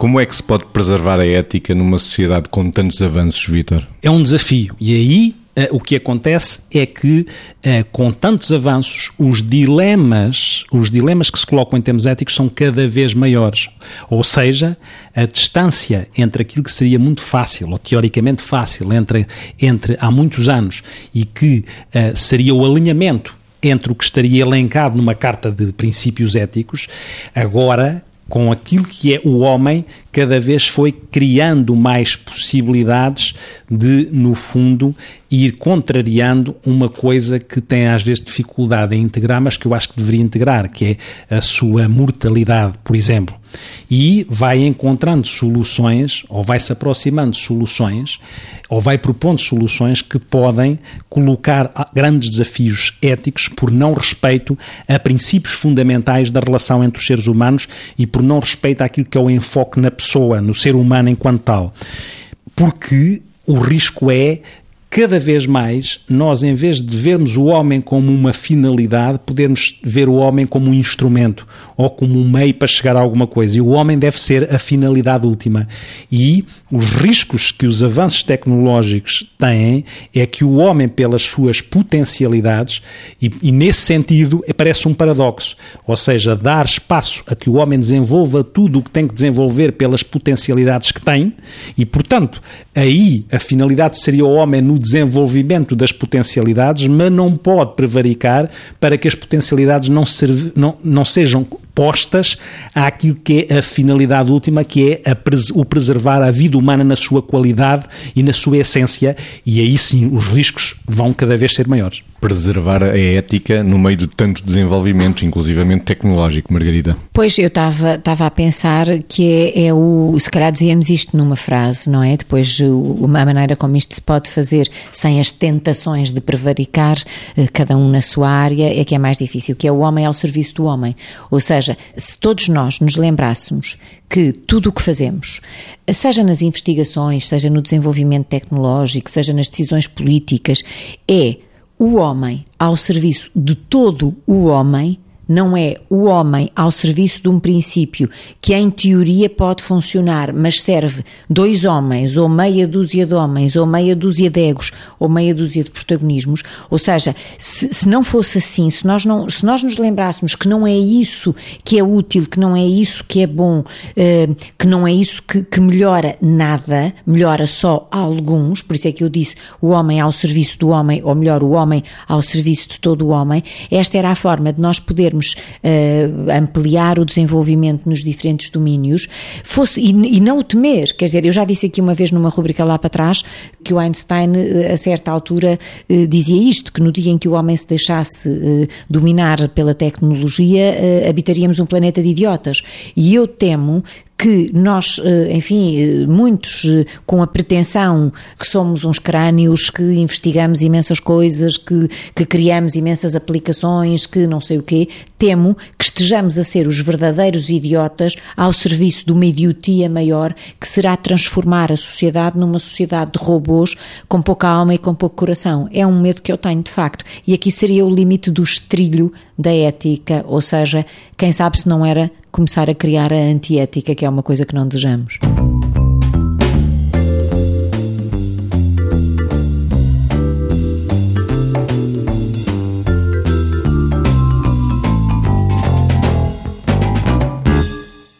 Como é que se pode preservar a ética numa sociedade com tantos avanços, Vítor? É um desafio. E aí Uh, o que acontece é que, uh, com tantos avanços, os dilemas, os dilemas que se colocam em termos éticos são cada vez maiores. Ou seja, a distância entre aquilo que seria muito fácil, ou teoricamente fácil, entre, entre há muitos anos, e que uh, seria o alinhamento entre o que estaria elencado numa carta de princípios éticos, agora com aquilo que é o homem, cada vez foi criando mais possibilidades de, no fundo, ir contrariando uma coisa que tem às vezes dificuldade em integrar, mas que eu acho que deveria integrar, que é a sua mortalidade, por exemplo. E vai encontrando soluções, ou vai se aproximando de soluções, ou vai propondo soluções que podem colocar grandes desafios éticos por não respeito a princípios fundamentais da relação entre os seres humanos e por não respeito àquilo que é o enfoque na pessoa, no ser humano enquanto tal. Porque o risco é cada vez mais nós, em vez de vermos o homem como uma finalidade, podemos ver o homem como um instrumento ou como um meio para chegar a alguma coisa. E o homem deve ser a finalidade última. E os riscos que os avanços tecnológicos têm é que o homem, pelas suas potencialidades, e, e nesse sentido parece um paradoxo, ou seja, dar espaço a que o homem desenvolva tudo o que tem que desenvolver pelas potencialidades que tem, e portanto, aí a finalidade seria o homem no desenvolvimento das potencialidades, mas não pode prevaricar para que as potencialidades não, serve, não, não sejam postas àquilo que é a finalidade última, que é pres o preservar a vida humana na sua qualidade e na sua essência, e aí sim os riscos vão cada vez ser maiores. Preservar a ética no meio de tanto desenvolvimento, inclusivamente tecnológico, Margarida. Pois, eu estava a pensar que é, é, o. Se calhar dizíamos isto numa frase, não é? Depois, a maneira como isto se pode fazer sem as tentações de prevaricar, eh, cada um na sua área, é que é mais difícil, que é o homem ao serviço do homem. Ou seja, seja, se todos nós nos lembrássemos que tudo o que fazemos, seja nas investigações, seja no desenvolvimento tecnológico, seja nas decisões políticas, é o homem ao serviço de todo o homem, não é o homem ao serviço de um princípio que em teoria pode funcionar, mas serve dois homens, ou meia dúzia de homens, ou meia dúzia de egos, ou meia dúzia de protagonismos. Ou seja, se, se não fosse assim, se nós, não, se nós nos lembrássemos que não é isso que é útil, que não é isso que é bom, eh, que não é isso que, que melhora nada, melhora só alguns, por isso é que eu disse o homem ao serviço do homem, ou melhor, o homem ao serviço de todo o homem, esta era a forma de nós podermos uh, ampliar o desenvolvimento nos diferentes domínios, fosse, e, e, não o temer, quer dizer, eu já disse aqui uma vez numa rubrica lá para trás que o Einstein, eh, a certa altura, uh, dizia isto, que no dia em que o homem se deixasse uh, dominar pela tecnologia, habitaríamos um planeta de idiotas. E eu temo que nós, eh, enfim, eh, muitos eh, com a pretensão que somos uns crânios, que investigamos imensas coisas, que, que criamos imensas aplicações, que não sei o quê, temo que estejamos a ser os verdadeiros idiotas ao serviço de uma idiotia maior que será transformar a sociedade numa sociedade de robôs com pouca alma e com pouco coração. É um medo que eu tenho, de facto. E aqui seria o limite do estrilho da ética, ou seja, quem sabe se não era começar a criar a antiética, que é uma coisa que não desejamos.